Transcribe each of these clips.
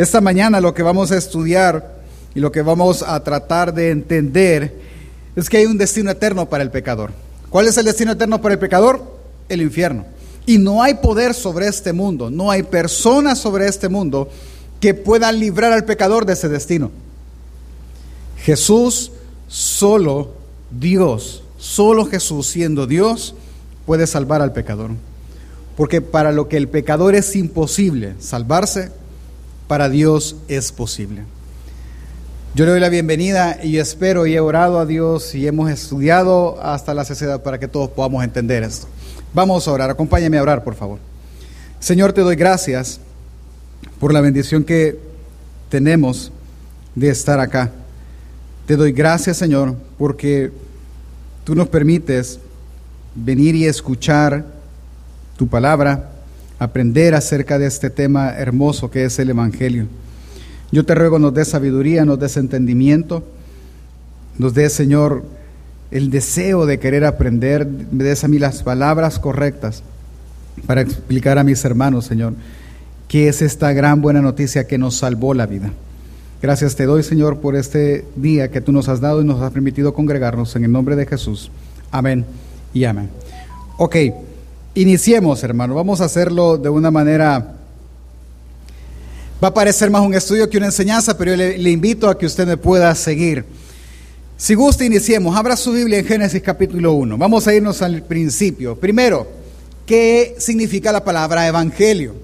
Esta mañana lo que vamos a estudiar y lo que vamos a tratar de entender es que hay un destino eterno para el pecador. ¿Cuál es el destino eterno para el pecador? El infierno. Y no hay poder sobre este mundo, no hay personas sobre este mundo que puedan librar al pecador de ese destino. Jesús, solo Dios, solo Jesús siendo Dios, puede salvar al pecador. Porque para lo que el pecador es imposible salvarse, para Dios es posible. Yo le doy la bienvenida y espero y he orado a Dios y hemos estudiado hasta la sociedad para que todos podamos entender esto. Vamos a orar, acompáñame a orar, por favor. Señor, te doy gracias por la bendición que tenemos de estar acá. Te doy gracias, Señor, porque tú nos permites venir y escuchar tu palabra, aprender acerca de este tema hermoso que es el Evangelio. Yo te ruego nos dé sabiduría, nos des entendimiento, nos dé, Señor, el deseo de querer aprender, me des a mí las palabras correctas para explicar a mis hermanos, Señor, qué es esta gran buena noticia que nos salvó la vida. Gracias te doy, Señor, por este día que tú nos has dado y nos has permitido congregarnos en el nombre de Jesús. Amén y amén. Ok, iniciemos, hermano. Vamos a hacerlo de una manera Va a parecer más un estudio que una enseñanza, pero yo le, invito a que usted me pueda seguir. Si gusta, iniciemos. Abra su Biblia en Génesis capítulo 1. Vamos a irnos al principio. Primero, ¿qué significa la palabra evangelio?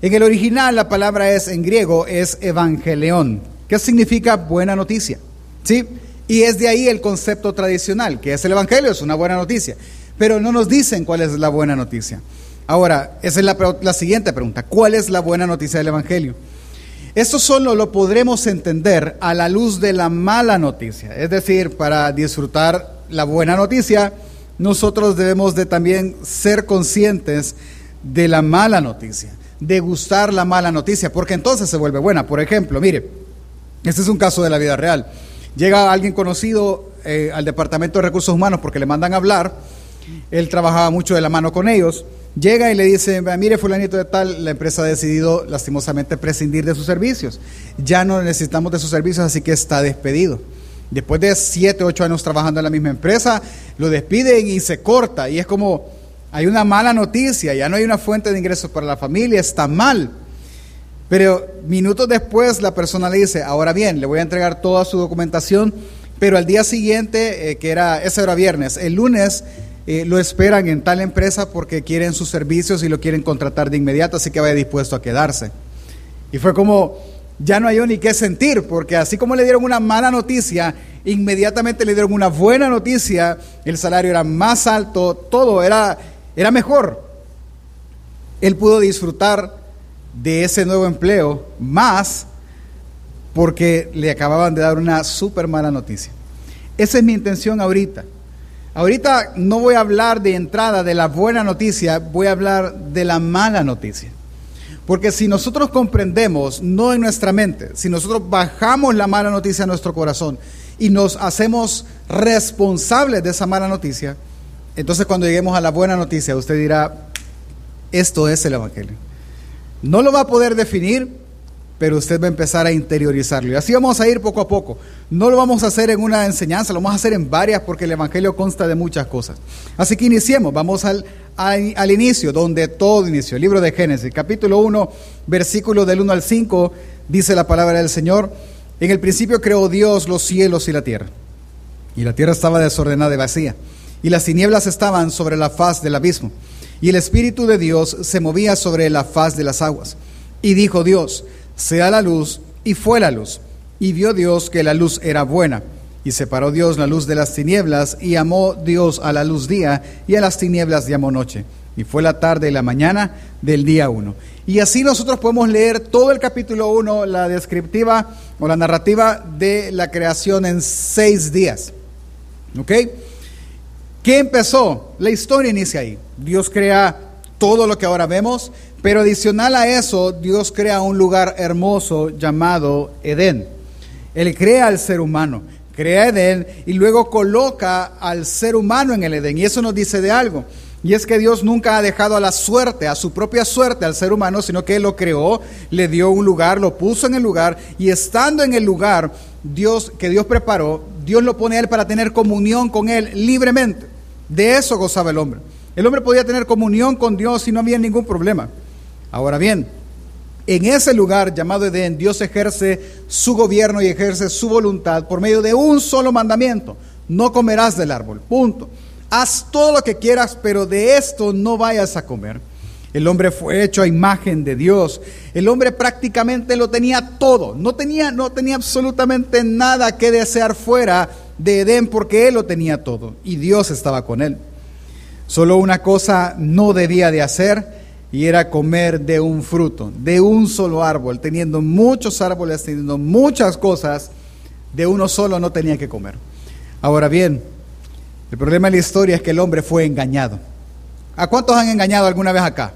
En el original la palabra es en griego es evangelion, ¿Qué significa buena noticia. ¿Sí? Y es de ahí el concepto tradicional, que es el evangelio, es una buena noticia. Pero no nos dicen cuál es la buena noticia. Ahora, esa es la, siguiente pregunta. ¿Cuál es la buena noticia del Evangelio? Esto solo lo podremos entender a la luz de la mala noticia. Es decir, para disfrutar la buena noticia, nosotros debemos de también ser conscientes de la mala noticia, de gustar la mala noticia, porque entonces se vuelve buena. Por ejemplo, mire, este es un caso de la vida real. Llega alguien conocido eh, al Departamento de Recursos Humanos porque le mandan hablar, él trabajaba mucho de la mano con ellos, Llega y le dice, mire fulanito de tal, la empresa ha decidido lastimosamente prescindir de sus servicios. Ya no necesitamos de sus servicios, así que está despedido. Después de siete, ocho años trabajando en la misma empresa, lo despiden y se corta. Y es como, hay una mala noticia, ya no hay una fuente de ingresos para la familia, está mal. Pero minutos después la persona le dice, ahora bien, le voy a entregar toda su documentación, pero al día siguiente, eh, que era, ese era viernes, el lunes eh, lo esperan en tal empresa porque quieren sus servicios y lo quieren contratar de inmediato, así que vaya dispuesto a quedarse. Y fue como, ya no hay ni qué sentir, porque así como le dieron una mala noticia, inmediatamente le dieron una buena noticia, el salario era más alto, todo era, era mejor. Él pudo disfrutar de ese nuevo empleo más porque le acababan de dar una súper mala noticia. Esa es mi intención ahorita. Ahorita no voy a hablar de entrada de la buena noticia, voy a hablar de la mala noticia. Porque si nosotros comprendemos, no en nuestra mente, si nosotros bajamos la mala noticia a nuestro corazón y nos hacemos responsables de esa mala noticia, entonces cuando lleguemos a la buena noticia, usted dirá, esto es el Evangelio. No lo va a poder definir, pero usted va a empezar a interiorizarlo. Y así vamos a ir poco a poco. No lo vamos a hacer en una enseñanza, lo vamos a hacer en varias porque el Evangelio consta de muchas cosas. Así que iniciemos, vamos al, al, inicio, donde todo inició. El libro de Génesis, capítulo 1, versículo del 1 al 5, dice la palabra del Señor. En el principio creó Dios los cielos y la tierra. Y la tierra estaba desordenada y vacía. Y las tinieblas estaban sobre la faz del abismo. Y el Espíritu de Dios se movía sobre la faz de las aguas. Y dijo Dios, sea la luz, y fue la luz. Y vio Dios que la luz era buena. Y separó Dios la luz de las tinieblas, y llamó Dios a la luz día, y a las tinieblas llamó noche. Y fue la tarde y la mañana del día uno. Y así nosotros podemos leer todo el capítulo 1, la descriptiva o la narrativa de la creación en seis días. ¿Ok? ¿Qué empezó? La historia inicia ahí. Dios crea todo lo que ahora vemos, pero adicional a eso, Dios crea un lugar hermoso llamado Edén. Él crea al ser humano, crea Edén y luego coloca al ser humano en el Edén. Y eso nos dice de algo, Y es que Dios nunca ha dejado a la suerte, a su propia suerte al ser humano, sino que Él lo creó, le dio un lugar, lo puso en el lugar, y estando en el lugar Dios, que Dios preparó, Dios lo pone a Él para tener comunión con Él libremente. De eso gozaba el hombre. El hombre podía tener comunión con Dios y no había ningún problema. Ahora bien, en ese lugar llamado Edén, Dios ejerce su gobierno y ejerce su voluntad por medio de un solo mandamiento. No comerás del árbol. Punto. Haz todo lo que quieras, pero de esto no vayas a comer. El hombre fue hecho a imagen de Dios. El hombre prácticamente lo tenía todo. No tenía, no tenía absolutamente nada que desear fuera de Edén porque él lo tenía todo y Dios estaba con él. Solo una cosa no debía de hacer y era comer de un fruto, de un solo árbol, teniendo muchos árboles, teniendo muchas cosas, de uno solo no tenía que comer. Ahora bien, el problema de la historia es que el hombre fue engañado. ¿A cuántos han engañado alguna vez acá?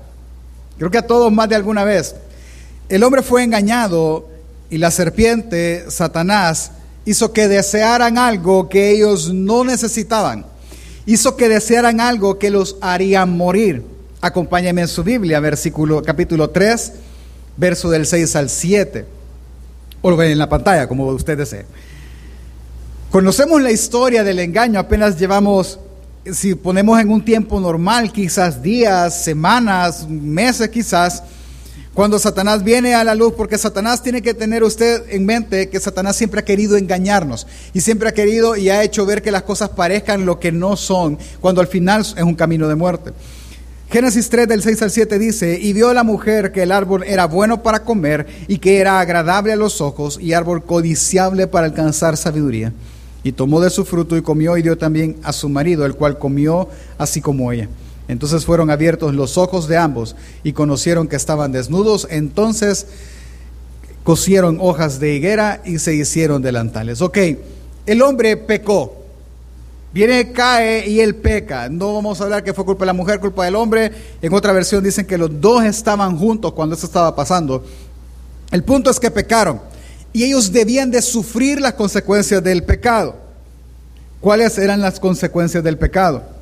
Creo que a todos más de alguna vez. El hombre fue engañado y la serpiente, Satanás, hizo que desearan algo que ellos no necesitaban. Hizo que desearan algo que los haría morir. Acompáñame en su Biblia, versículo capítulo 3, verso del 6 al 7. O lo ven en la pantalla, como usted desee. Conocemos la historia del engaño, apenas llevamos, si ponemos en un tiempo normal, quizás días, semanas, meses quizás, cuando Satanás viene a la luz, porque Satanás tiene que tener usted en mente que Satanás siempre ha querido engañarnos y siempre ha querido y ha hecho ver que las cosas parezcan lo que no son, cuando al final es un camino de muerte. Génesis 3 del 6 al 7 dice, y vio la mujer que el árbol era bueno para comer y que era agradable a los ojos y árbol codiciable para alcanzar sabiduría. Y tomó de su fruto y comió y dio también a su marido, el cual comió así como ella. Entonces fueron abiertos los ojos de ambos y conocieron que estaban desnudos. Entonces cosieron hojas de higuera y se hicieron delantales. Ok, el hombre pecó. Viene, cae y él peca. No vamos a hablar que fue culpa de la mujer, culpa del hombre. En otra versión dicen que los dos estaban juntos cuando eso estaba pasando. El punto es que pecaron y ellos debían de sufrir las consecuencias del pecado. ¿Cuáles eran las consecuencias del pecado?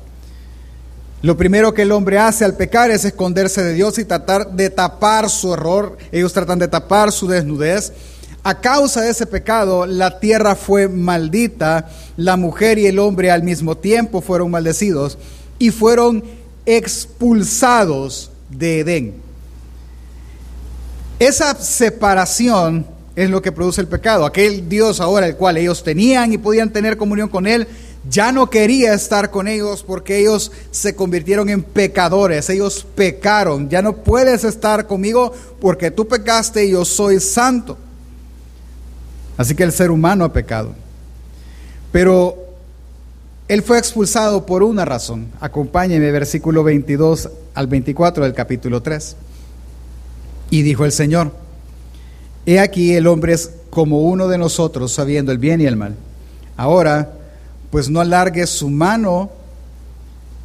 Lo primero que el hombre hace al pecar es esconderse de Dios y tratar de tapar su error. Ellos tratan de tapar su desnudez. A causa de ese pecado, la tierra fue maldita, la mujer y el hombre al mismo tiempo fueron maldecidos y fueron expulsados de Edén. Esa separación es lo que produce el pecado. Aquel Dios ahora el cual ellos tenían y podían tener comunión con Él, ya no quería estar con ellos porque ellos se convirtieron en pecadores, ellos pecaron. Ya no puedes estar conmigo porque tú pecaste y yo soy santo. Así que el ser humano ha pecado. Pero él fue expulsado por una razón. Acompáñeme, versículo 22 al 24 del capítulo 3. Y dijo el Señor, He aquí el hombre es como uno de nosotros, sabiendo el bien y el mal. Ahora, pues no alargue su mano,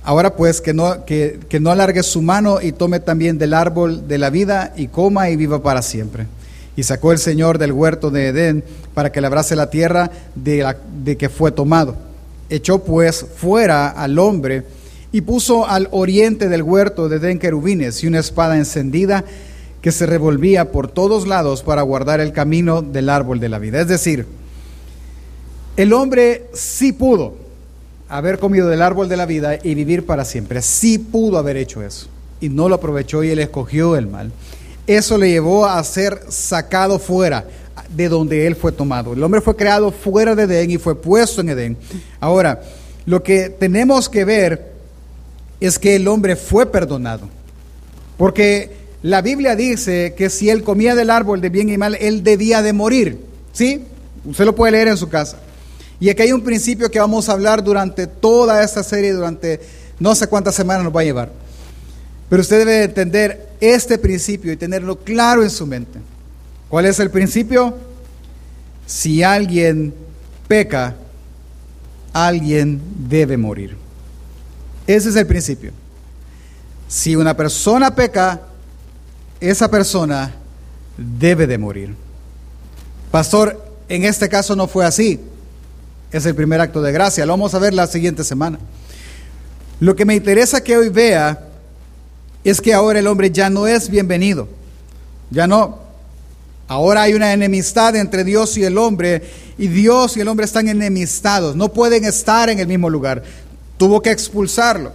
ahora pues que no, que, no alargue su mano y tome también del árbol de la vida y coma y viva para siempre. Y sacó el Señor del huerto de Edén para que labrase la tierra de, la, de que fue tomado. Echó pues fuera al hombre y puso al oriente del huerto de Edén querubines y una espada encendida que se revolvía por todos lados para guardar el camino del árbol de la vida. Es decir, el hombre sí pudo haber comido del árbol de la vida y vivir para siempre. Sí pudo haber hecho eso. Y no lo aprovechó y él escogió el mal. Eso le llevó a ser sacado fuera de donde él fue tomado. El hombre fue creado fuera de Edén y fue puesto en Edén. Ahora, lo que tenemos que ver es que el hombre fue perdonado. Porque la Biblia dice que si él comía del árbol de bien y mal, él debía de morir. ¿Sí? Usted lo puede leer en su casa. Y aquí hay un principio que vamos a hablar durante toda esta serie, durante no sé cuántas semanas nos va a llevar. Pero usted debe entender este principio y tenerlo claro en su mente. ¿Cuál es el principio? Si alguien peca, alguien debe morir. Ese es el principio. Si una persona peca, esa persona debe de morir. Pastor, en este caso no fue así. Es el primer acto de gracia. Lo vamos a ver la siguiente semana. Lo que me interesa que hoy vea es que ahora el hombre ya no es bienvenido. Ya no. Ahora hay una enemistad entre Dios y el hombre y Dios y el hombre están enemistados. No pueden estar en el mismo lugar. Tuvo que expulsarlo.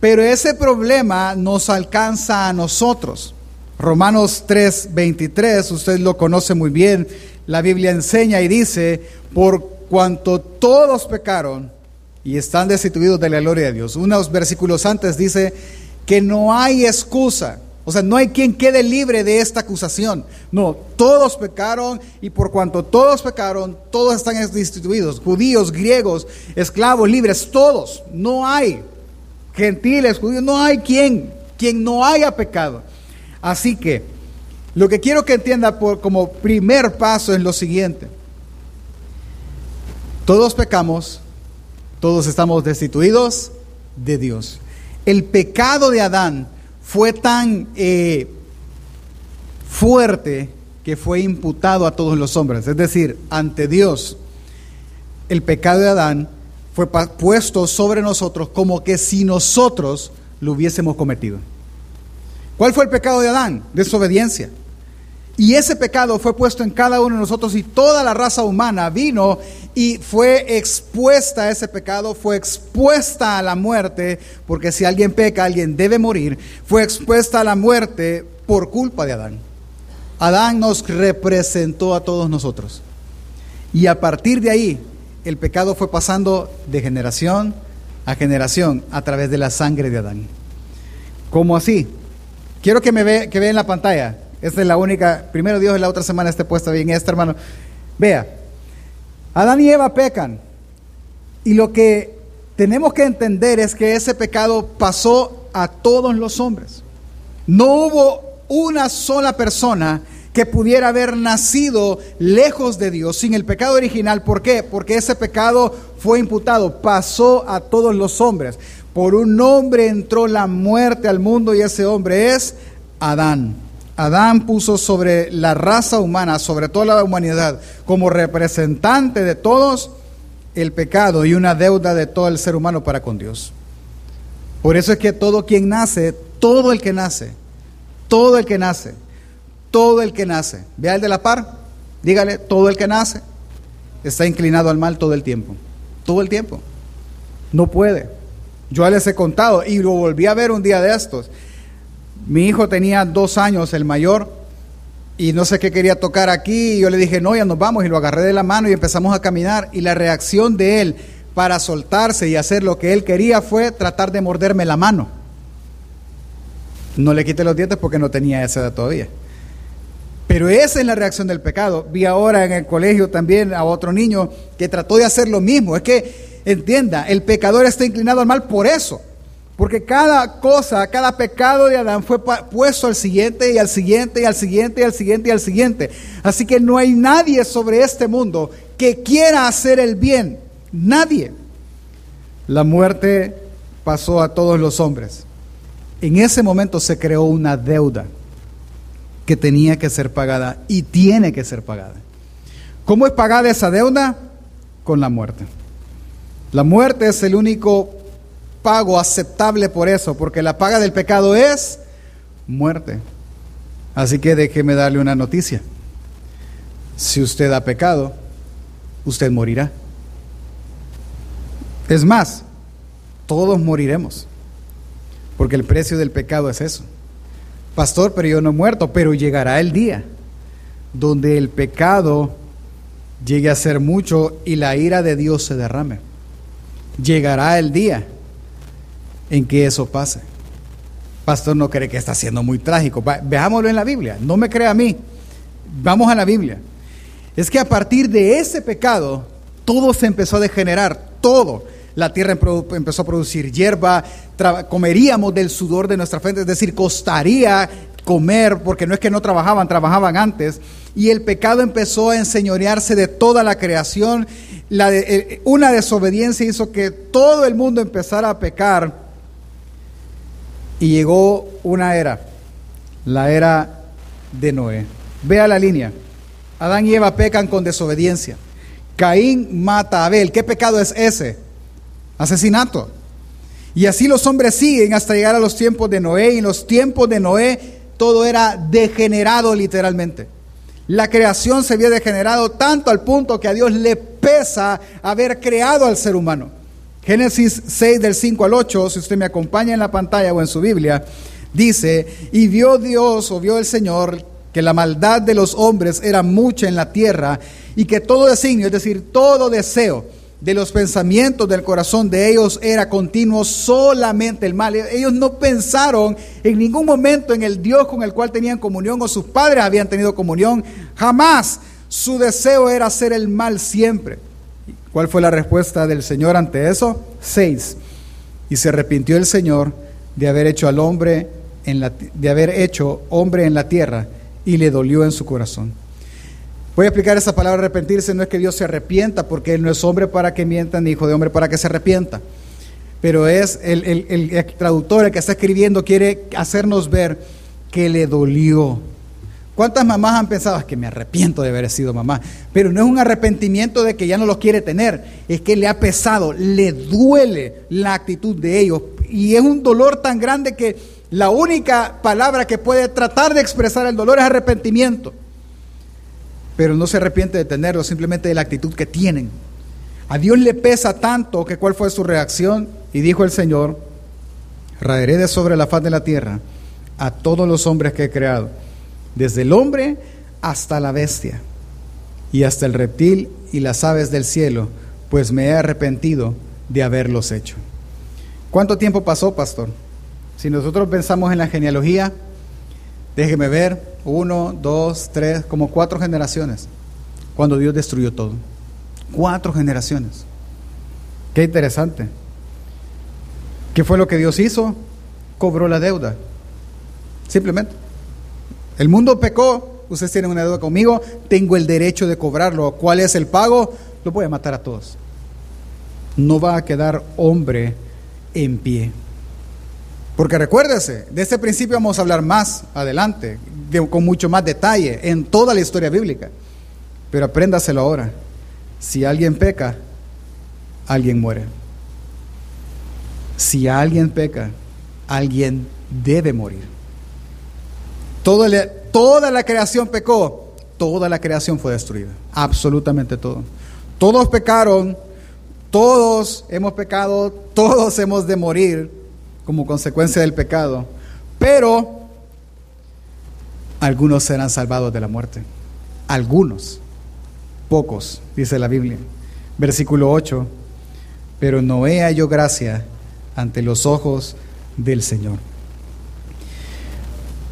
Pero ese problema nos alcanza a nosotros. Romanos 3:23, usted lo conoce muy bien. La Biblia enseña y dice, por cuanto todos pecaron y están destituidos de la gloria de Dios. Unos versículos antes dice que no hay excusa. O sea, no hay quien quede libre de esta acusación. No, todos pecaron y por cuanto todos pecaron, todos están destituidos. Judíos, griegos, esclavos, libres, todos. No hay gentiles, judíos, no hay quien, quien no haya pecado. Así que lo que quiero que entienda por, como primer paso es lo siguiente. Todos pecamos, todos estamos destituidos de Dios. El pecado de Adán fue tan eh, fuerte que fue imputado a todos los hombres. Es decir, ante Dios, el pecado de Adán fue puesto sobre nosotros como que si nosotros lo hubiésemos cometido. ¿Cuál fue el pecado de Adán? Desobediencia. Y ese pecado fue puesto en cada uno de nosotros y toda la raza humana vino y fue expuesta a ese pecado, fue expuesta a la muerte, porque si alguien peca, alguien debe morir, fue expuesta a la muerte por culpa de Adán. Adán nos representó a todos nosotros. Y a partir de ahí, el pecado fue pasando de generación a generación a través de la sangre de Adán. ¿Cómo así? Quiero que me ve, que en la pantalla. Esta es la única, primero Dios, la otra semana esté puesta bien esta, hermano. Vea, Adán y Eva pecan. Y lo que tenemos que entender es que ese pecado pasó a todos los hombres. No hubo una sola persona que pudiera haber nacido lejos de Dios sin el pecado original. ¿Por qué? Porque ese pecado fue imputado, pasó a todos los hombres. Por un hombre entró la muerte al mundo y ese hombre es Adán. Adán puso sobre la raza humana, sobre toda la humanidad, como representante de todos, el pecado y una deuda de todo el ser humano para con Dios. Por eso es que todo quien nace, todo el que nace, todo el que nace, todo el que nace, vea el de la par, dígale, todo el que nace está inclinado al mal todo el tiempo, todo el tiempo. No puede. Yo les he contado y lo volví a ver un día de estos. Mi hijo tenía dos años, el mayor, y no sé qué quería tocar aquí. Y yo le dije, no, ya nos vamos. Y lo agarré de la mano y empezamos a caminar. Y la reacción de él para soltarse y hacer lo que él quería fue tratar de morderme la mano. No le quité los dientes porque no tenía esa edad todavía. Pero esa es la reacción del pecado. Vi ahora en el colegio también a otro niño que trató de hacer lo mismo. Es que, entienda, el pecador está inclinado al mal por eso. Porque cada cosa, cada pecado de Adán fue puesto al siguiente y al siguiente y al siguiente y al siguiente y al siguiente. Así que no hay nadie sobre este mundo que quiera hacer el bien. Nadie. La muerte pasó a todos los hombres. En ese momento se creó una deuda que tenía que ser pagada y tiene que ser pagada. ¿Cómo es pagada esa deuda? Con la muerte. La muerte es el único pago aceptable por eso, porque la paga del pecado es muerte. Así que déjeme darle una noticia. Si usted ha pecado, usted morirá. Es más, todos moriremos, porque el precio del pecado es eso. Pastor, pero yo no he muerto, pero llegará el día donde el pecado llegue a ser mucho y la ira de Dios se derrame. Llegará el día en que eso pase. Pastor no cree que está siendo muy trágico. Veámoslo en la Biblia. No me crea a mí. Vamos a la Biblia. Es que a partir de ese pecado, todo se empezó a degenerar. Todo. La tierra empezó a producir hierba. Comeríamos del sudor de nuestra frente. Es decir, costaría comer, porque no es que no trabajaban, trabajaban antes. Y el pecado empezó a enseñorearse de toda la creación. Eh, una desobediencia hizo que todo el mundo empezara a pecar y llegó una era, la era de Noé. Vea la línea. Adán y Eva pecan con desobediencia. Caín mata a Abel. ¿Qué pecado es ese? Asesinato. Y así los hombres siguen hasta llegar a los tiempos de Noé. Y en los tiempos de Noé todo era degenerado literalmente. La creación se había degenerado tanto al punto que a Dios le pesa haber creado al ser humano. Génesis 6 del 5 al 8, si usted me acompaña en la pantalla o en su Biblia, dice, y vio Dios o vio el Señor que la maldad de los hombres era mucha en la tierra y que todo designio, es decir, todo deseo de los pensamientos del corazón de ellos era continuo solamente el mal. Ellos no pensaron en ningún momento en el Dios con el cual tenían comunión o sus padres habían tenido comunión. Jamás su deseo era hacer el mal siempre. ¿Cuál fue la respuesta del Señor ante eso? Seis. Y se arrepintió el Señor de haber hecho al hombre en la, de haber hecho hombre en la tierra y le dolió en su corazón. Voy a explicar esa palabra arrepentirse, no es que Dios se arrepienta, porque Él no es hombre para que mienta, ni hijo de hombre para que se arrepienta. Pero es el, el traductor, el que está escribiendo, quiere hacernos ver que le dolió. ¿Cuántas mamás han pensado, es que me arrepiento de haber sido mamá? Pero no es un arrepentimiento de que ya no los quiere tener, es que le ha pesado, le duele la actitud de ellos. Y es un dolor tan grande que la única palabra que puede tratar de expresar el dolor es arrepentimiento pero no se arrepiente de tenerlo, simplemente de la actitud que tienen. A Dios le pesa tanto que cuál fue su reacción. Y dijo el Señor, raeré de sobre la faz de la tierra a todos los hombres que he creado, desde el hombre hasta la bestia y hasta el reptil y las aves del cielo, pues me he arrepentido de haberlos hecho. ¿Cuánto tiempo pasó, pastor? Si nosotros pensamos en la genealogía, déjeme ver, uno, dos, tres, como cuatro generaciones, cuando Dios destruyó todo. Cuatro generaciones. Qué interesante. ¿Qué fue lo que Dios hizo? Cobró la deuda. Simplemente. El mundo pecó, ustedes tienen una deuda conmigo, tengo el derecho de cobrarlo. ¿Cuál es el pago? Lo voy a matar a todos. No va a quedar hombre en pie. Porque recuérdese, de este principio vamos a hablar más adelante, con mucho más detalle, en toda la historia bíblica. Pero apréndaselo ahora. Si alguien peca, alguien muere. Si alguien peca, alguien debe morir. Toda la, creación pecó, toda la creación fue destruida. Absolutamente todo. Todos pecaron, todos hemos pecado, todos hemos de morir como consecuencia del pecado, pero algunos serán salvados de la muerte. Algunos, pocos, dice la Biblia. Versículo 8, pero Noé halló gracia ante los ojos del Señor.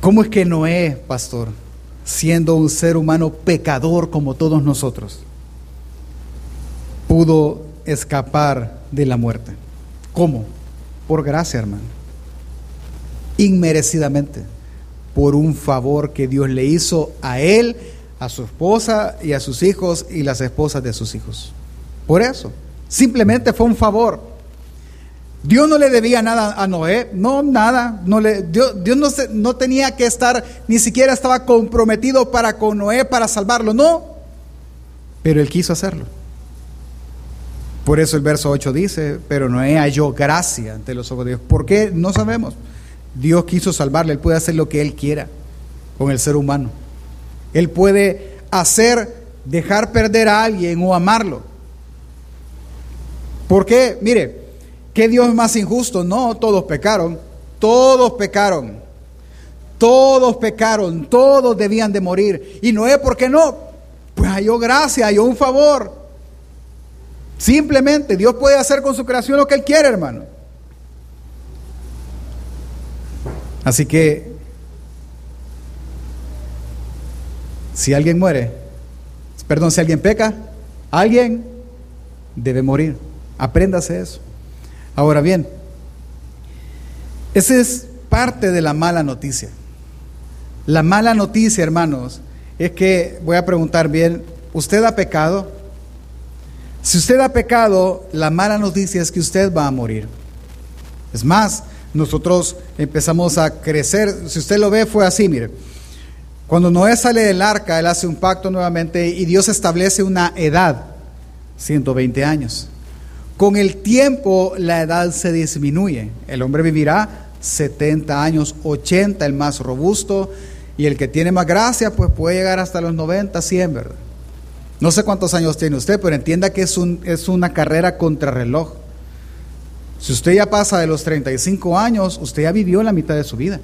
¿Cómo es que Noé, pastor, siendo un ser humano pecador como todos nosotros, pudo escapar de la muerte? ¿Cómo? Por gracia, hermano. Inmerecidamente. Por un favor que Dios le hizo a él, a su esposa y a sus hijos y las esposas de sus hijos. Por eso. Simplemente fue un favor. Dios no le debía nada a Noé, no nada, no le, Dios, no, no, tenía que estar, ni siquiera estaba comprometido para con Noé para salvarlo, no, pero él quiso hacerlo. Por eso el verso 8 dice, pero Noé halló gracia ante los ojos de Dios. ¿Por qué? No sabemos. Dios quiso salvarle, Él puede hacer lo que Él quiera con el ser humano. Él puede hacer, dejar perder a alguien o amarlo. ¿Por qué? Mire, ¿qué Dios es más injusto? No, todos pecaron, todos pecaron, todos pecaron, todos debían de morir. Y Noé, ¿por qué no? Pues halló gracia, halló un favor. Simplemente Dios puede hacer con su creación lo que Él quiere, hermano. Así que, si alguien muere, perdón, si alguien peca, alguien debe morir. Apréndase eso. Ahora bien, esa es parte de la mala noticia. La mala noticia, hermanos, es que, voy a preguntar bien, ¿usted ha pecado? Si usted ha pecado, la mala noticia es que usted va a morir. Es más, nosotros empezamos a crecer. Si usted lo ve, fue así, mire. Cuando Noé sale del arca, él hace un pacto nuevamente y Dios establece una edad, 120 años. Con el tiempo la edad se disminuye. El hombre vivirá 70 años, 80 el más robusto, y el que tiene más gracia pues puede llegar hasta los 90, 100, ¿verdad? No sé cuántos años tiene usted, pero entienda que es, un, es una carrera contrarreloj. Si usted ya pasa de los 35 años, usted ya vivió la mitad de su vida.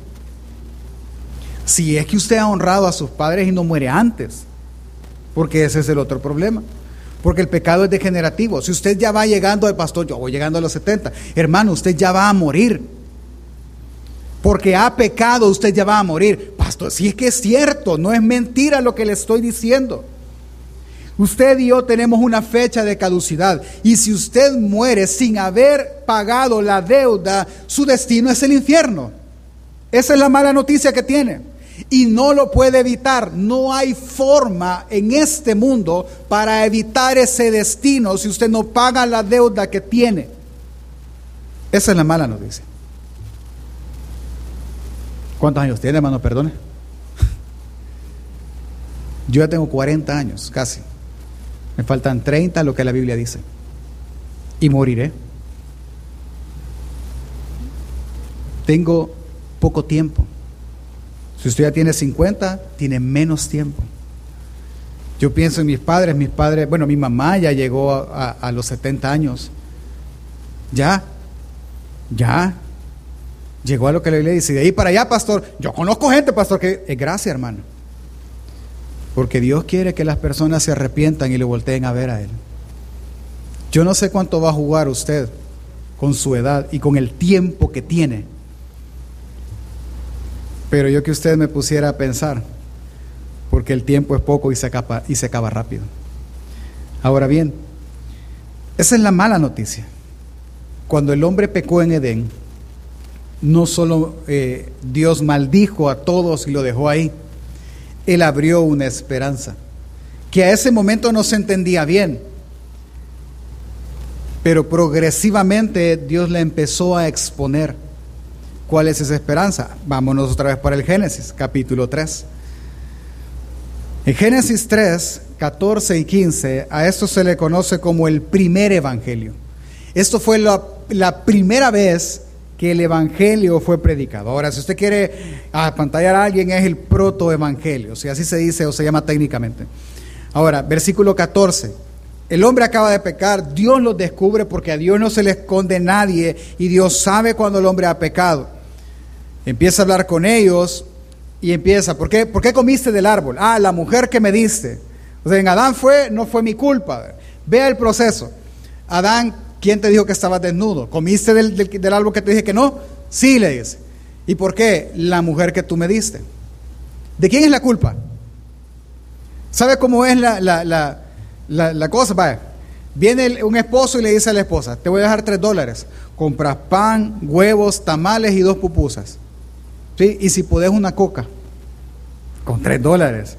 Si es que usted ha honrado a sus padres y no muere antes, porque ese es el otro problema. Porque el pecado es degenerativo. Si usted ya va llegando al pastor, yo voy llegando a los 70, hermano, usted ya va a morir. Porque ha pecado, usted ya va a morir. Pastor, si es que es cierto, no es mentira lo que le estoy diciendo. Usted y yo tenemos una fecha de caducidad. Y si usted muere sin haber pagado la deuda, su destino es el infierno. Esa es la mala noticia que tiene y no lo puede evitar. No hay forma en este mundo para evitar ese destino si usted no paga la deuda que tiene. Esa es la mala noticia. ¿Cuántos años tiene, hermano? Perdone. Yo ya tengo 40 años, casi. Me faltan 30, lo que la Biblia dice. Y moriré. Tengo poco tiempo. Si usted ya tiene 50, tiene menos tiempo. Yo pienso en mis padres, mis padres, bueno, mi mamá ya llegó a, los 70 años. Ya, ya. Llegó a lo que le dice. De ahí para allá, pastor. Yo conozco gente, pastor, que es gracia, hermano. Porque Dios quiere que las personas se arrepientan y le volteen a ver a Él. Yo no sé cuánto va a jugar usted con su edad y con el tiempo que tiene pero yo que usted me pusiera a pensar, porque el tiempo es poco y se acaba, y se acaba rápido. Ahora bien, esa es la mala noticia. Cuando el hombre pecó en Edén, no solo eh, Dios maldijo a todos y lo dejó ahí, Él abrió una esperanza, que a ese momento no se entendía bien, pero progresivamente Dios la empezó a exponer. ¿Cuál es esa esperanza? Vámonos otra vez para el Génesis, capítulo 3. En Génesis 3, 14 y 15, a esto se le conoce como el primer evangelio. Esto fue la, la primera vez que el evangelio fue predicado. Ahora, si usted quiere apantallar a alguien, es el protoevangelio, si así se dice o se llama técnicamente. Ahora, versículo 14. El hombre acaba de pecar, Dios lo descubre porque a Dios no se le esconde nadie y Dios sabe cuando el hombre ha pecado empieza a hablar con ellos y empieza, ¿por qué, ¿por qué comiste del árbol? Ah, la mujer que me diste. O sea, en Adán fue, no fue mi culpa. Vea el proceso. Adán, ¿quién te dijo que estabas desnudo? ¿Comiste del, del, árbol que te dije que no? Sí, le dice. ¿Y por qué? La mujer que tú me diste. ¿De quién es la culpa? ¿Sabe cómo es la, la, la, la cosa? Vaya, viene un esposo y le dice a la esposa, te voy a dejar tres dólares. Compras pan, huevos, tamales y dos pupusas. Y si podés una coca, con tres dólares.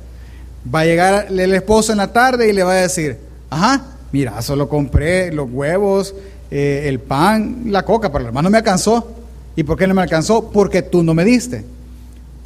Va a llegar el esposo en la tarde y le va a decir, ajá, mira, solo compré los huevos, eh, el pan, la coca, pero además no me alcanzó. ¿Y por qué no me alcanzó? Porque tú no me diste.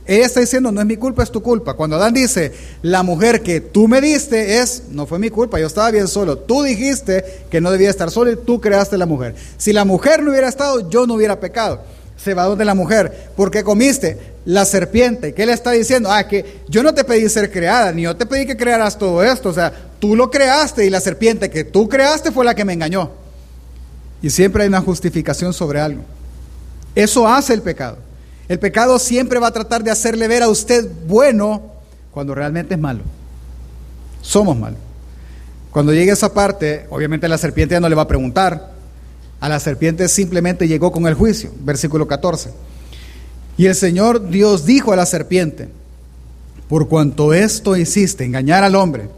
Ella está diciendo, no es mi culpa, es tu culpa. Cuando Adán dice, la mujer que tú me diste es, no fue mi culpa, yo estaba bien solo. Tú dijiste que no debía estar solo y tú creaste la mujer. Si la mujer no hubiera estado, yo no hubiera pecado se va donde la mujer, porque comiste la serpiente. ¿Qué le está diciendo? Ah, que yo no te pedí ser creada, ni yo te pedí que crearas todo esto. O sea, tú lo creaste y la serpiente que tú creaste fue la que me engañó. Y siempre hay una justificación sobre algo. Eso hace el pecado. El pecado siempre va a tratar de hacerle ver a usted bueno cuando realmente es malo. Somos malos. Cuando llegue esa parte, obviamente la serpiente ya no le va a preguntar, a la serpiente simplemente llegó con el juicio, versículo 14. Y el Señor Dios dijo a la serpiente, por cuanto esto hiciste, engañar al hombre,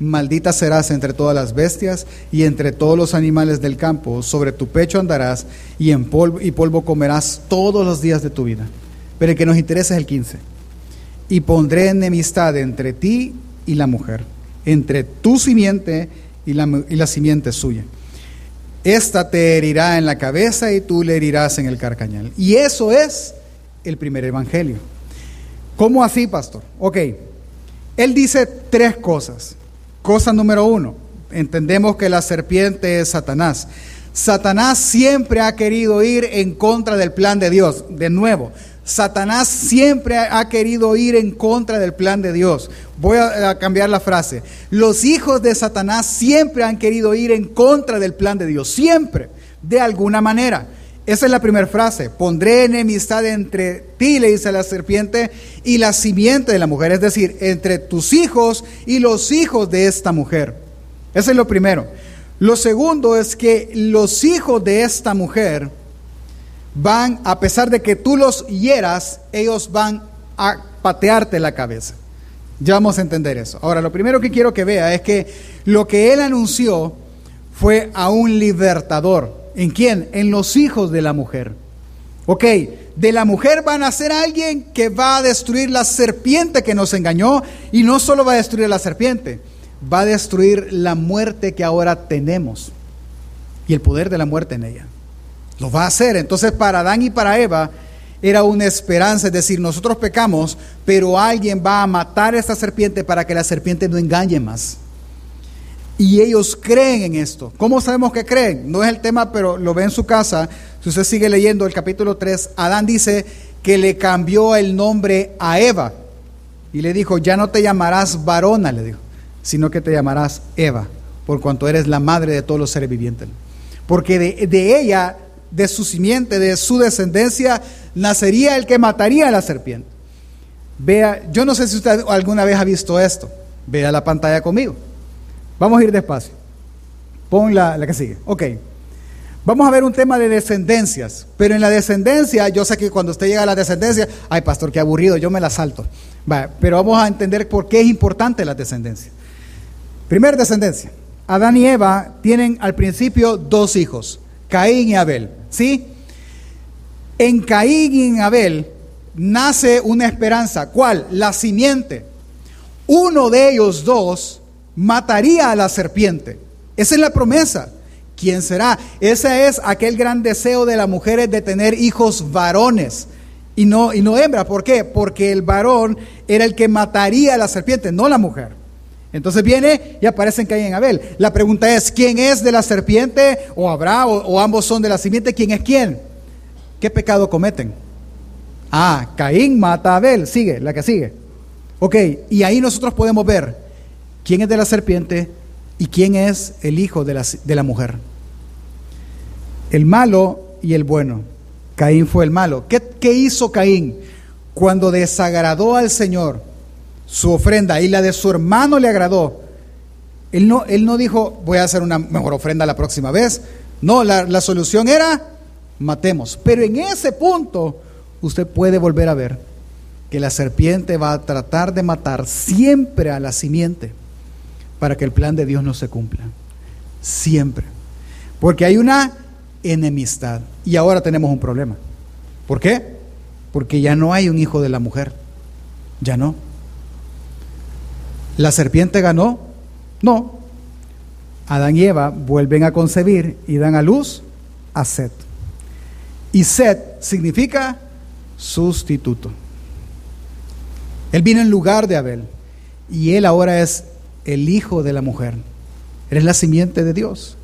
maldita serás entre todas las bestias y entre todos los animales del campo, sobre tu pecho andarás y en polvo, polvo comerás todos los días de tu vida. Pero el que nos interesa es el 15. Y pondré enemistad entre ti y la mujer, entre tu simiente y la simiente suya esta te herirá en la cabeza y tú le herirás en el carcañal. Y eso es el primer evangelio. ¿Cómo así, pastor? Ok, él dice tres cosas. Cosa número uno, entendemos que la serpiente es Satanás. Satanás siempre ha querido ir en contra del plan de Dios. De nuevo, Satanás siempre ha querido ir en contra del plan de Dios. Voy a, cambiar la frase. Los hijos de Satanás siempre han querido ir en contra del plan de Dios. Siempre, de alguna manera. Esa es la primera frase. Pondré enemistad entre ti, le dice la serpiente, y la simiente de la mujer. Es decir, entre tus hijos y los hijos de esta mujer. Eso es lo primero. Lo segundo es que los hijos de esta mujer van, a pesar de que tú los hieras, ellos van a patearte la cabeza. Ya vamos a entender eso. Ahora, lo primero que quiero que vea es que lo que él anunció fue a un libertador. ¿En quién? En los hijos de la mujer. Ok, de la mujer van a ser alguien que va a destruir la serpiente que nos engañó y no solo va a destruir la serpiente, va a destruir la muerte que ahora tenemos y el poder de la muerte en ella. Lo va a hacer. Entonces para Adán y para Eva era una esperanza, es decir, nosotros pecamos, pero alguien va a matar a esta serpiente para que la serpiente no engañe más. Y ellos creen en esto. ¿Cómo sabemos que creen? No es el tema, pero lo ve en su casa. Si usted sigue leyendo el capítulo 3, Adán dice que le cambió el nombre a Eva. Y le dijo, ya no te llamarás varona, le dijo, sino que te llamarás Eva, por cuanto eres la madre de todos los seres vivientes. Porque de, de ella, de su simiente, de su descendencia, nacería el que mataría a la serpiente. Vea, yo no sé si usted alguna vez ha visto esto. Vea la pantalla conmigo. Vamos a ir despacio. Pon la, que sigue. Ok. Vamos a ver un tema de descendencias, pero en la descendencia, yo sé que cuando usted llega a la descendencia, ay pastor, qué aburrido, yo me la salto. Va, pero vamos a entender por qué es importante la descendencia. Primera descendencia. Adán y Eva tienen al principio dos hijos, Caín y Abel. ¿Sí? En Caín y en Abel nace una esperanza. ¿Cuál? La simiente. Uno de ellos dos mataría a la serpiente. Esa es la promesa. ¿Quién será? Ese es aquel gran deseo de las mujeres de tener hijos varones y no, y no hembra. ¿Por qué? Porque el varón era el que mataría a la serpiente, no la mujer. Entonces viene y aparecen Caín y Abel. La pregunta es, ¿quién es de la serpiente? ¿O habrá? O, ambos son de la simiente? ¿Quién es quién? ¿Qué pecado cometen? Ah, Caín mata a Abel. Sigue, la que sigue. Ok, y ahí nosotros podemos ver quién es de la serpiente y quién es el hijo de la, de la mujer. El malo y el bueno. Caín fue el malo. ¿Qué, ¿Qué, hizo Caín cuando desagradó al Señor su ofrenda y la de su hermano le agradó? Él no, él no dijo, voy a hacer una mejor ofrenda la próxima vez. No, la, la solución era, matemos. Pero en ese punto, usted puede volver a ver que la serpiente va a tratar de matar siempre a la simiente para que el plan de Dios no se cumpla. Siempre. Porque hay una enemistad. Y ahora tenemos un problema. ¿Por qué? Porque ya no hay un hijo de la mujer. Ya no. ¿La serpiente ganó? No. Adán y Eva vuelven a concebir y dan a luz a Set. Y Set significa sustituto. Él vino en lugar de Abel. Y él ahora es el hijo de la mujer. Eres la simiente de Dios.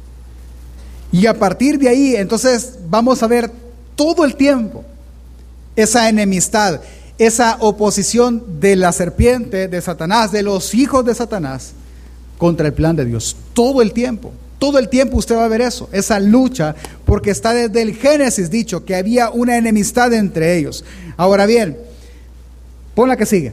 Y a partir de ahí, entonces vamos a ver todo el tiempo esa enemistad, esa oposición de la serpiente, de Satanás, de los hijos de Satanás contra el plan de Dios. Todo el tiempo. Todo el tiempo usted va a ver eso, esa lucha, porque está desde el Génesis dicho que había una enemistad entre ellos. Ahora bien, pon la que sigue.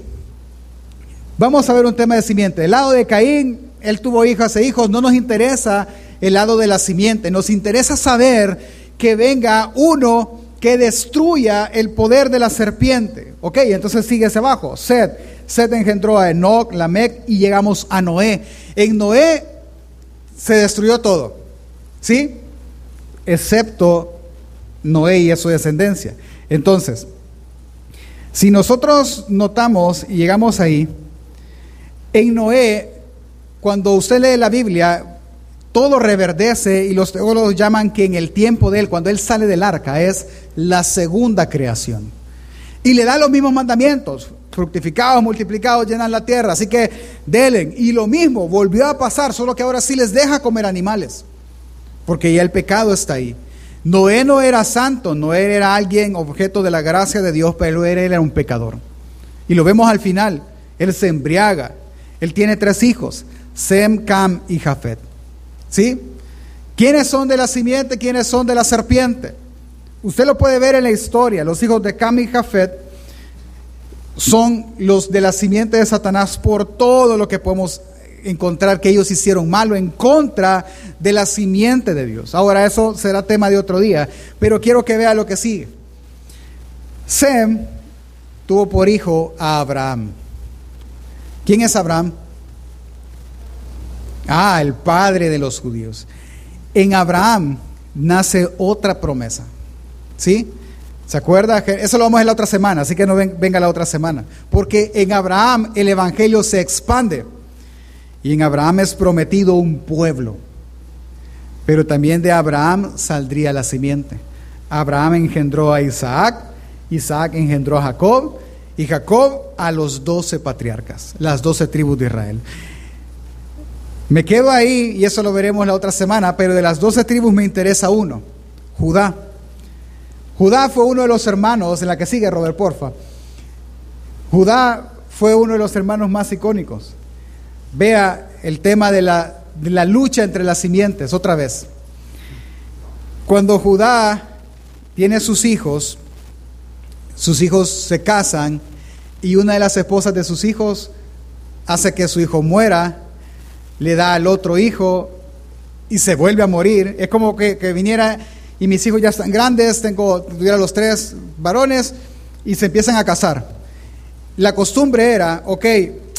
Vamos a ver un tema de simiente. El lado de Caín, él tuvo hijas e hijos, no nos interesa el lado de la simiente, nos interesa saber que venga uno que destruya el poder de la serpiente. Ok, entonces sigue hacia abajo. Sed. Sed engendró a Enoch, Lamec y llegamos a Noé. En Noé se destruyó todo. ¿Sí? Excepto Noé y su descendencia. Entonces, si nosotros notamos y llegamos ahí, en Noé, cuando usted lee la Biblia, todo reverdece y los teólogos llaman que en el tiempo de él, cuando él sale del arca, es la segunda creación. Y le da los mismos mandamientos, fructificados, multiplicados, llenan la tierra. Así que delen. Y lo mismo volvió a pasar, solo que ahora sí les deja comer animales. porque ya el pecado está ahí. Noé no era santo, Noé era alguien objeto de la gracia de Dios, pero él era un pecador. Y lo vemos al final, él se embriaga, él tiene tres hijos, Sem, Cam y Jafet. ¿Sí? ¿Quiénes son de la simiente? ¿Quiénes son de la serpiente? Usted lo puede ver en la historia, los hijos de Cam y Jafet son los de la simiente de Satanás por todo lo que podemos encontrar que ellos hicieron malo en contra de la simiente de Dios. Ahora eso será tema de otro día, pero quiero que vea lo que sigue. Sem tuvo por hijo a Abraham. ¿Quién es Abraham? Ah, el padre de los judíos. En Abraham nace otra promesa. ¿Sí? ¿Se acuerda? Eso lo vamos a ver la otra semana, así que no venga la otra semana. Porque en Abraham el evangelio se expande. Y en Abraham es prometido un pueblo. Pero también de Abraham saldría la simiente. Abraham engendró a Isaac, Isaac engendró a Jacob y Jacob a los doce patriarcas, las doce tribus de Israel. Me quedo ahí y eso lo veremos la otra semana, pero de las doce tribus me interesa uno, Judá. Judá fue uno de los hermanos, en la que sigue Robert, porfa. Judá fue uno de los hermanos más icónicos. Vea el tema de la, de la lucha entre las simientes, otra vez. Cuando Judá tiene sus hijos, sus hijos se casan y una de las esposas de sus hijos hace que su hijo muera, le da al otro hijo y se vuelve a morir. Es como que, viniera y mis hijos ya están grandes, tengo, tuviera los tres varones y se empiezan a casar. La costumbre era, ok,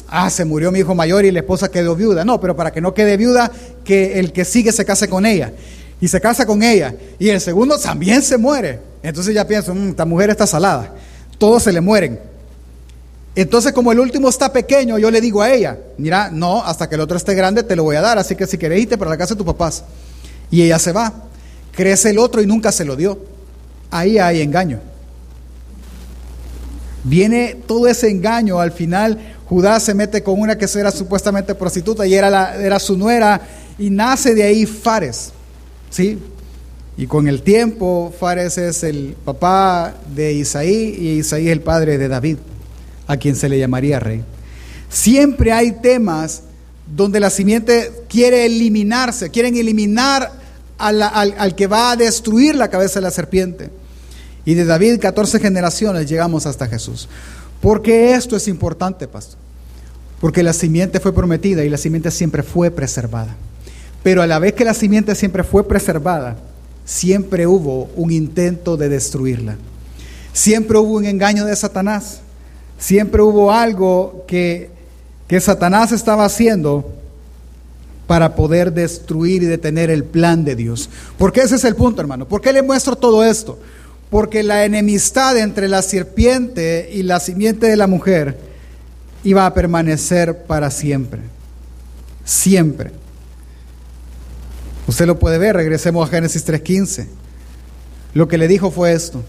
ah, se murió mi hijo mayor y la esposa quedó viuda. No, pero para que no quede viuda, que el que sigue se case con ella. Y se casa con ella. Y el segundo también se muere. Entonces ya pienso, mm, esta mujer está salada. Todos se le mueren. Entonces como el último está pequeño, yo le digo a ella, mira, no, hasta que el otro esté grande te lo voy a dar. Así que si querés irte para la casa de tus papás. Y ella se va. Crece el otro y nunca se lo dio. Ahí hay engaño. Viene todo ese engaño al final Judá se mete con una que era supuestamente prostituta y era, la, era su nuera y nace de ahí Fares. ¿sí? Y con el tiempo Fares es el papá de Isaí y Isaí es el padre de David, a quien se le llamaría rey. Siempre hay temas donde la simiente quiere eliminarse, quieren eliminar al, al que va a destruir la cabeza de la serpiente. Y de David 14 generaciones llegamos hasta Jesús. ¿Por qué esto es importante, pastor? Porque la simiente fue prometida y la simiente siempre fue preservada. Pero a la vez que la simiente siempre fue preservada, siempre hubo un intento de destruirla. Siempre hubo un engaño de Satanás. Siempre hubo algo que, que Satanás estaba haciendo para poder destruir y detener el plan de Dios. Porque ese es el punto, hermano. ¿Por qué le muestro todo esto? porque la enemistad entre la serpiente y la simiente de la mujer iba a permanecer para siempre. Siempre. Usted lo puede ver, regresemos a Génesis 3.15. Lo que le dijo fue esto.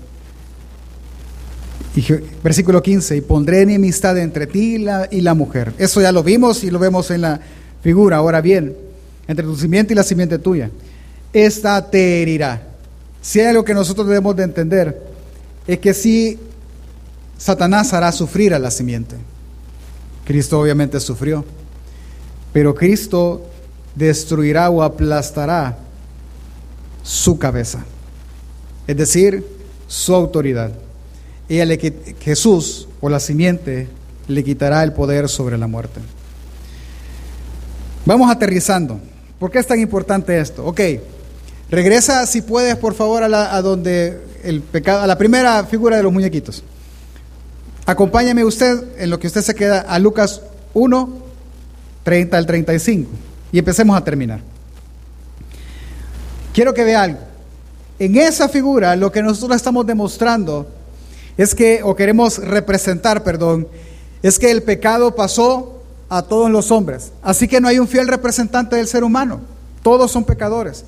Y, versículo 15, y pondré enemistad entre ti y la, mujer. Eso ya lo vimos y lo vemos en la figura. Ahora bien, entre tu simiente y la simiente tuya. Esta te herirá si hay algo que nosotros debemos de entender, es que si Satanás hará sufrir a la simiente. Cristo obviamente sufrió, pero Cristo destruirá o aplastará su cabeza, es decir, su autoridad. Ella Jesús o la simiente le quitará el poder sobre la muerte. Vamos aterrizando. ¿Por qué es tan importante esto? Ok, Regresa, si puedes, por favor, a, la, donde el pecado, a la primera figura de los muñequitos. Acompáñame usted en lo que usted se queda a Lucas 1, 30 al 35. Y empecemos a terminar. Quiero que vea algo. En esa figura lo que nosotros estamos demostrando es que, o queremos representar, perdón, es que el pecado pasó a todos los hombres. Así que no hay un fiel representante del ser humano. Todos son pecadores.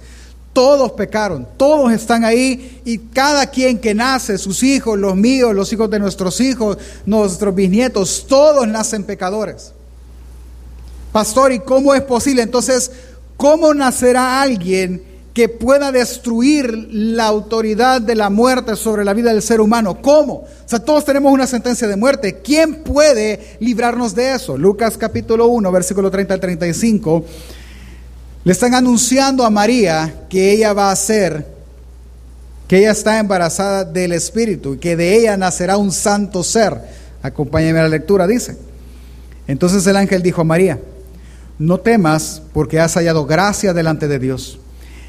Todos pecaron, todos están ahí y cada quien que nace, sus hijos, los míos, los hijos de nuestros hijos, nuestros bisnietos, todos nacen pecadores. Pastor, ¿y cómo es posible? Entonces, ¿cómo nacerá alguien que pueda destruir la autoridad de la muerte sobre la vida del ser humano. ¿Cómo? O sea, todos tenemos una sentencia de muerte. ¿Quién puede librarnos de eso? Lucas capítulo 1, versículo 30 al 35. Le están anunciando a María que ella va a ser, que ella está embarazada del Espíritu y que de ella nacerá un santo ser. Acompáñenme a la lectura, dice. Entonces el ángel dijo a María, no temas porque has hallado gracia delante de Dios.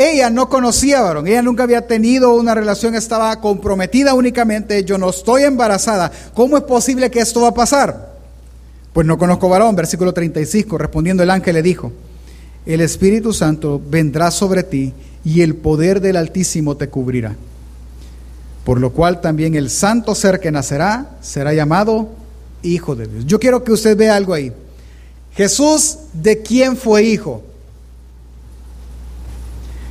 ella no conocía varón, ella nunca había tenido una relación, estaba comprometida únicamente, yo no estoy embarazada. ¿Cómo es posible que esto va a pasar? Pues no conozco varón, versículo 35, respondiendo el ángel le dijo, el Espíritu Santo vendrá sobre ti y el poder del Altísimo te cubrirá. Por lo cual también el santo ser que nacerá será llamado Hijo de Dios. Yo quiero que usted vea algo ahí. Jesús, ¿de quién fue hijo?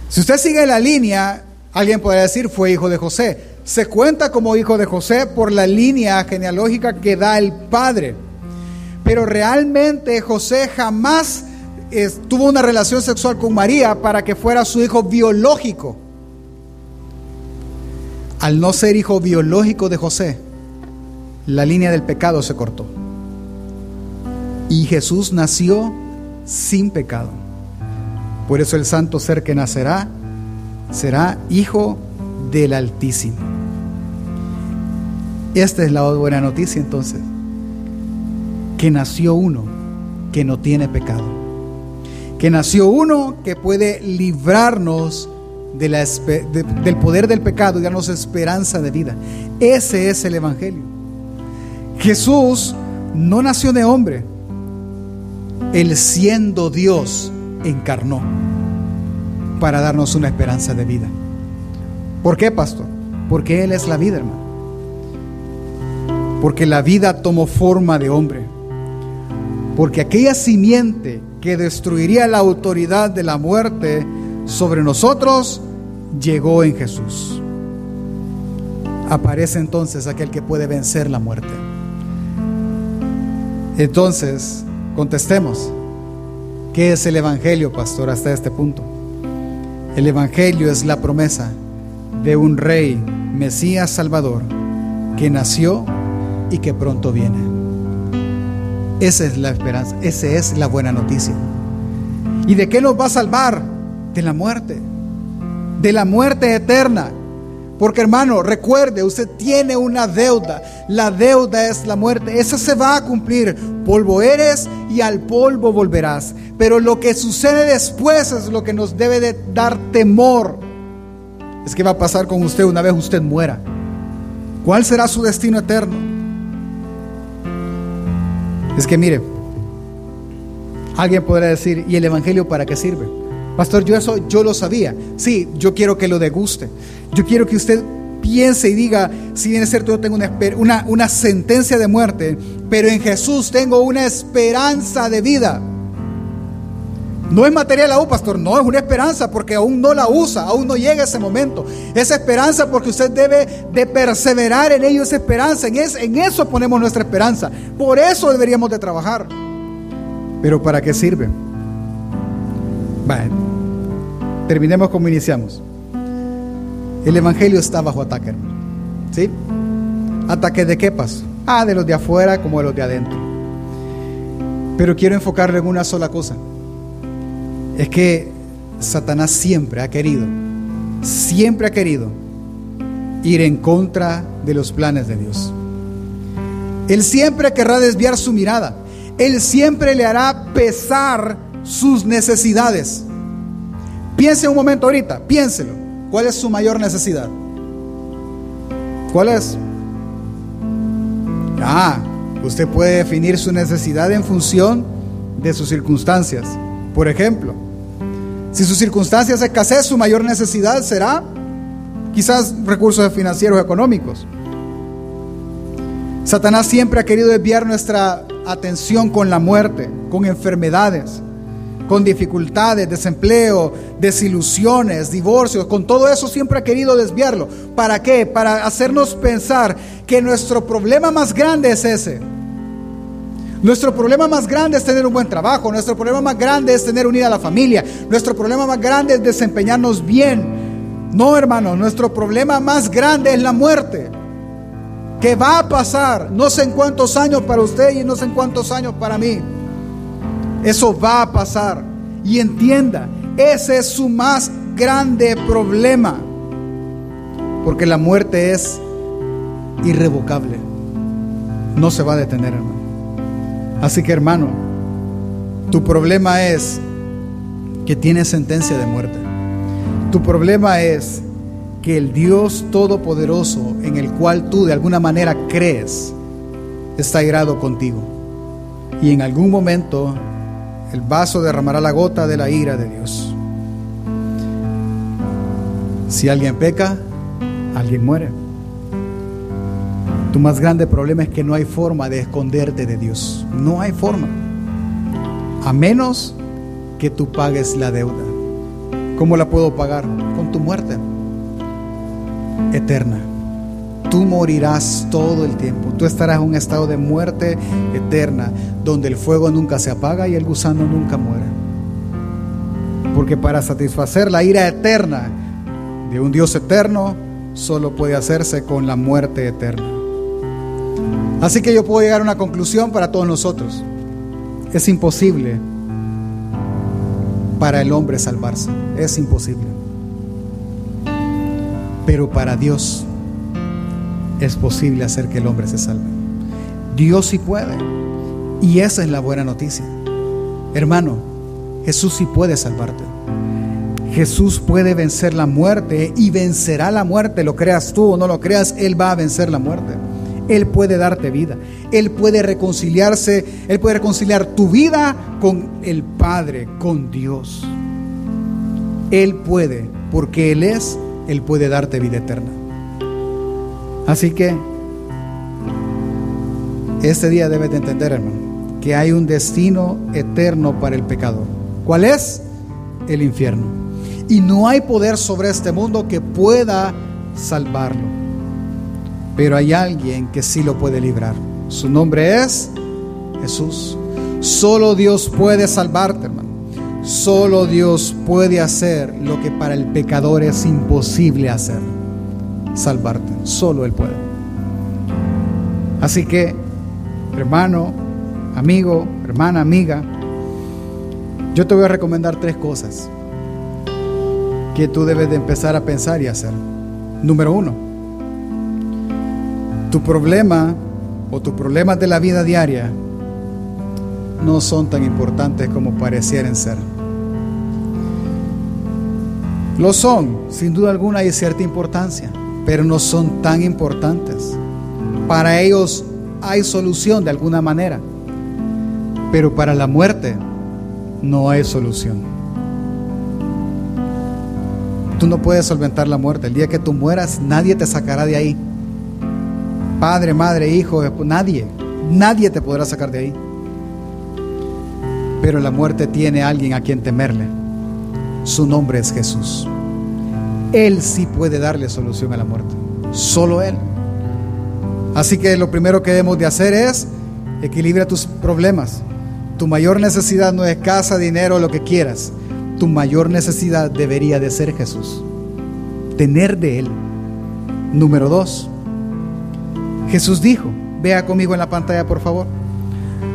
Si usted sigue la línea, alguien podría decir fue hijo de José. Se cuenta como hijo de José por la línea genealógica que da el padre. Pero realmente José jamás tuvo una relación sexual con María para que fuera su hijo biológico. Al no ser hijo biológico de José, la línea del pecado se cortó. Y Jesús nació sin pecado. Por eso el santo ser que nacerá será hijo del Altísimo. Esta es la buena noticia entonces, que nació uno que no tiene pecado, que nació uno que puede librarnos del poder del pecado y darnos esperanza de vida. Ese es el Evangelio. Jesús no nació de hombre, él siendo Dios encarnó para darnos una esperanza de vida. ¿Por qué, pastor? Porque Él es la vida, hermano. Porque la vida tomó forma de hombre. Porque aquella simiente que destruiría la autoridad de la muerte sobre nosotros llegó en Jesús. Aparece entonces aquel que puede vencer la muerte. Entonces, contestemos. ¿Qué es el Evangelio, pastor, hasta este punto? El Evangelio es la promesa de un rey, Mesías Salvador, que nació y que pronto viene. Esa es la esperanza, esa es la buena noticia. ¿Y de qué nos va a salvar? De la muerte, de la muerte eterna. Porque hermano, recuerde, usted tiene una deuda. La deuda es la muerte. Esa se va a cumplir. Polvo eres y al polvo volverás. Pero lo que sucede después es lo que nos debe de dar temor. Es que va a pasar con usted una vez usted muera. ¿Cuál será su destino eterno? Es que mire, alguien podrá decir, ¿y el Evangelio para qué sirve? Pastor, yo eso yo lo sabía. Sí, yo quiero que lo deguste. Yo quiero que usted piense y diga, si bien es cierto, yo tengo una, una, una sentencia de muerte, pero en Jesús tengo una esperanza de vida. No es material aún, pastor, no es una esperanza porque aún no la usa, aún no llega ese momento. Esa esperanza porque usted debe de perseverar en ello, esa esperanza, en, en eso ponemos nuestra esperanza. Por eso deberíamos de trabajar. Pero ¿para qué sirve? Bueno, terminemos como iniciamos. El Evangelio está bajo ataque, ¿Sí? ¿Ataque de qué pasó? Ah, de los de afuera como de los de adentro. Pero quiero enfocarle en una sola cosa. Es que Satanás siempre ha querido, siempre ha querido ir en contra de los planes de Dios. Él siempre querrá desviar su mirada. Él siempre le hará pesar sus necesidades. Piense un momento ahorita, piénselo. ¿Cuál es su mayor necesidad? ¿Cuál es? Ah, usted puede definir su necesidad en función de sus circunstancias. Por ejemplo, si sus circunstancias escasez, su mayor necesidad será quizás recursos financieros económicos. Satanás siempre ha querido desviar nuestra atención con la muerte, con enfermedades, con dificultades, desempleo, desilusiones, divorcios, con todo eso siempre ha querido desviarlo. ¿Para qué? Para hacernos pensar que nuestro problema más grande es ese. Nuestro problema más grande es tener un buen trabajo, nuestro problema más grande es tener unida a la familia, nuestro problema más grande es desempeñarnos bien. No, hermano, nuestro problema más grande es la muerte, que va a pasar, no sé en cuántos años para usted y no sé en cuántos años para mí. Eso va a pasar. Y entienda, ese es su más grande problema, porque la muerte es irrevocable, no se va a detener, hermano. Así que hermano, tu problema es que tienes sentencia de muerte. Tu problema es que el Dios Todopoderoso en el cual tú de alguna manera crees está irado contigo. Y en algún momento el vaso derramará la gota de la ira de Dios. Si alguien peca, alguien muere. Tu más grande problema es que no hay forma de esconderte de Dios. No hay forma. A menos que tú pagues la deuda. ¿Cómo la puedo pagar? Con tu muerte eterna. Tú morirás todo el tiempo. Tú estarás en un estado de muerte eterna, donde el fuego nunca se apaga y el gusano nunca muere. Porque para satisfacer la ira eterna de un Dios eterno, solo puede hacerse con la muerte eterna. Así que yo puedo llegar a una conclusión para todos nosotros. Es imposible para el hombre salvarse. Es imposible. Pero para Dios es posible hacer que el hombre se salve. Dios sí puede. Y esa es la buena noticia. Hermano, Jesús sí puede salvarte. Jesús puede vencer la muerte y vencerá la muerte, lo creas tú o no lo creas, Él va a vencer la muerte. Él puede darte vida. Él puede reconciliarse, Él puede reconciliar tu vida con el Padre, con Dios. Él puede, porque Él es, Él puede darte vida eterna. Así que este día debes de entender, hermano, que hay un destino eterno para el pecador. ¿Cuál es? El infierno. Y no hay poder sobre este mundo que pueda salvarlo. Pero hay alguien que sí lo puede librar. Su nombre es Jesús. Solo Dios puede salvarte, hermano. Solo Dios puede hacer lo que para el pecador es imposible hacer. Salvarte. Solo Él puede. Así que, hermano, amigo, hermana, amiga, yo te voy a recomendar tres cosas que tú debes de empezar a pensar y hacer. Número uno, tu problema o tus problemas de la vida diaria no son tan importantes como parecieran ser. Lo son, sin duda alguna hay cierta importancia, pero no son tan importantes. Para ellos hay solución de alguna manera, pero para la muerte no hay solución. Tú no puedes solventar la muerte. El día que tú mueras, nadie te sacará de ahí padre, madre, hijo, nadie, nadie te podrá sacar de ahí. Pero la muerte tiene a alguien a quien temerle. Su nombre es Jesús. Él sí puede darle solución a la muerte. Solo Él. Así que lo primero que debemos de hacer es equilibrar tus problemas. Tu mayor necesidad no es casa, dinero, lo que quieras. Tu mayor necesidad debería de ser Jesús. Tener de Él. Número dos, Jesús dijo, vea conmigo en la pantalla por favor.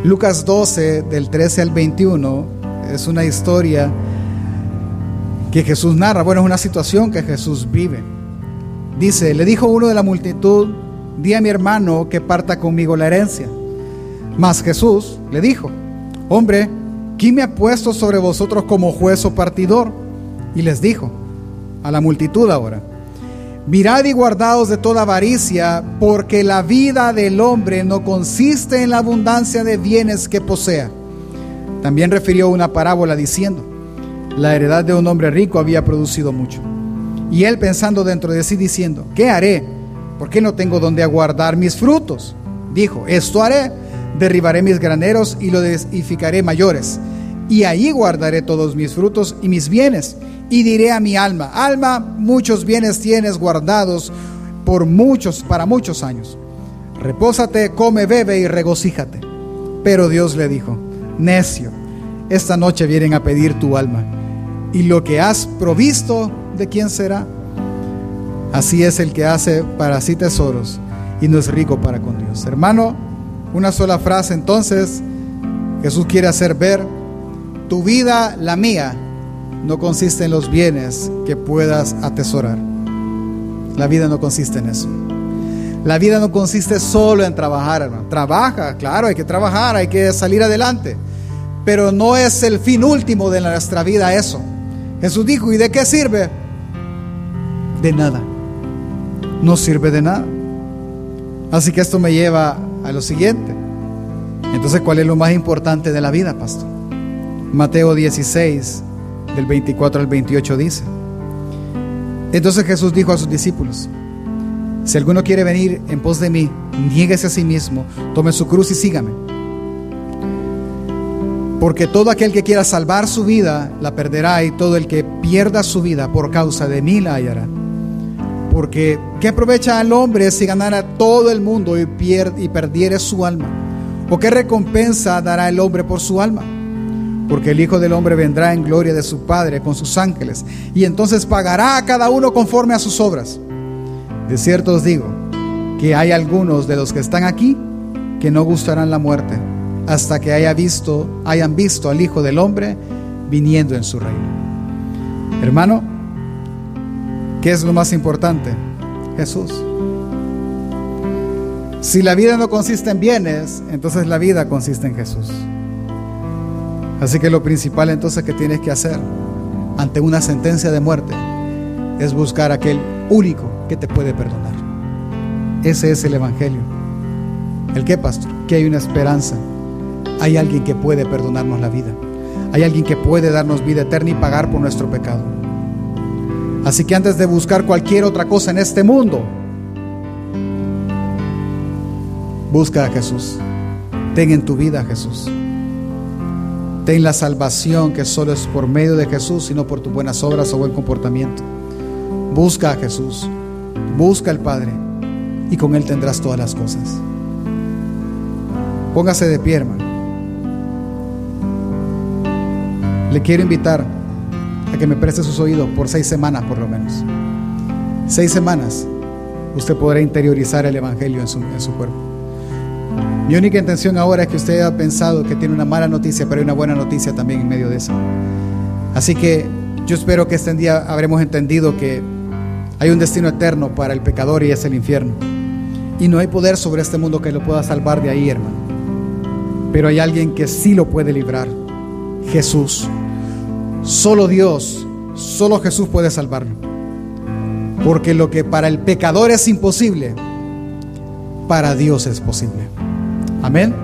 Lucas 12, del 13 al 21, es una historia que Jesús narra. Bueno, es una situación que Jesús vive. Dice, le dijo uno de la multitud, di a mi hermano que parta conmigo la herencia. Mas Jesús le dijo, hombre, ¿quién me ha puesto sobre vosotros como juez o partidor? Y les dijo, a la multitud ahora, Mirad y guardaos de toda avaricia, porque la vida del hombre no consiste en la abundancia de bienes que posea. También refirió una parábola diciendo, la heredad de un hombre rico había producido mucho. Y él pensando dentro de sí diciendo, ¿qué haré? ¿Por qué no tengo donde aguardar mis frutos? dijo, esto haré, derribaré mis graneros y los edificaré mayores, y ahí guardaré todos mis frutos y mis bienes, y diré a mi alma, alma, muchos bienes tienes guardados por muchos, para muchos años. Repósate, come, bebe y regocíjate. Pero Dios le dijo, necio, esta noche vienen a pedir tu alma, y lo que has provisto, ¿de quién será? Así es el que hace para sí tesoros y no es rico para con Dios. Hermano, una sola frase entonces, Jesús quiere hacer ver, tu vida, la mía, no consiste en los bienes que puedas atesorar. La vida no consiste en eso. La vida no consiste solo en trabajar, hermano. Trabaja, claro, hay que trabajar, hay que salir adelante. Pero no es el fin último de nuestra vida eso. Jesús dijo, ¿y de qué sirve? De nada. No sirve de nada. Así que esto me lleva a lo siguiente. Entonces, ¿cuál es lo más importante de la vida, pastor? Mateo 16, del 24 al 28 dice. Entonces Jesús dijo a sus discípulos, si alguno quiere venir en pos de mí, niéguese a sí mismo, tome su cruz y sígame. Porque todo aquel que quiera salvar su vida la perderá y todo el que pierda su vida por causa de mí la hallará. Porque ¿qué aprovecha al hombre si ganara todo el mundo y, pierde, y perdiere su alma? ¿O qué recompensa dará el hombre por su alma? Porque el Hijo del Hombre vendrá en gloria de su Padre con sus ángeles y entonces pagará a cada uno conforme a sus obras. De cierto os digo que hay algunos de los que están aquí que no gustarán la muerte hasta que haya visto, hayan visto al Hijo del Hombre viniendo en su reino. Hermano, ¿qué es lo más importante? Jesús. Si la vida no consiste en bienes, entonces la vida consiste en Jesús. Así que lo principal entonces que tienes que hacer ante una sentencia de muerte es buscar aquel único que te puede perdonar. Ese es el Evangelio. ¿El qué, pastor? Que hay una esperanza. Hay alguien que puede perdonarnos la vida. Hay alguien que puede darnos vida eterna y pagar por nuestro pecado. Así que antes de buscar cualquier otra cosa en este mundo, busca a Jesús. Ten en tu vida a Jesús. Ten la salvación que solo es por medio de Jesús, sino por tus buenas obras o buen comportamiento. Busca a Jesús, busca al Padre y con Él tendrás todas las cosas. Póngase de pie, hermano. Le quiero invitar a que me preste sus oídos por seis semanas por lo menos. Seis semanas usted podrá interiorizar el Evangelio en su, en su cuerpo. Mi única intención ahora es que usted haya pensado que tiene una mala noticia, pero hay una buena noticia también en medio de eso. Así que yo espero que este día habremos entendido que hay un destino eterno para el pecador y es el infierno. Y no hay poder sobre este mundo que lo pueda salvar de ahí, hermano. Pero hay alguien que sí lo puede librar. Jesús. Solo Dios, solo Jesús puede salvarlo. Porque lo que para el pecador es imposible, para Dios es posible. Amén.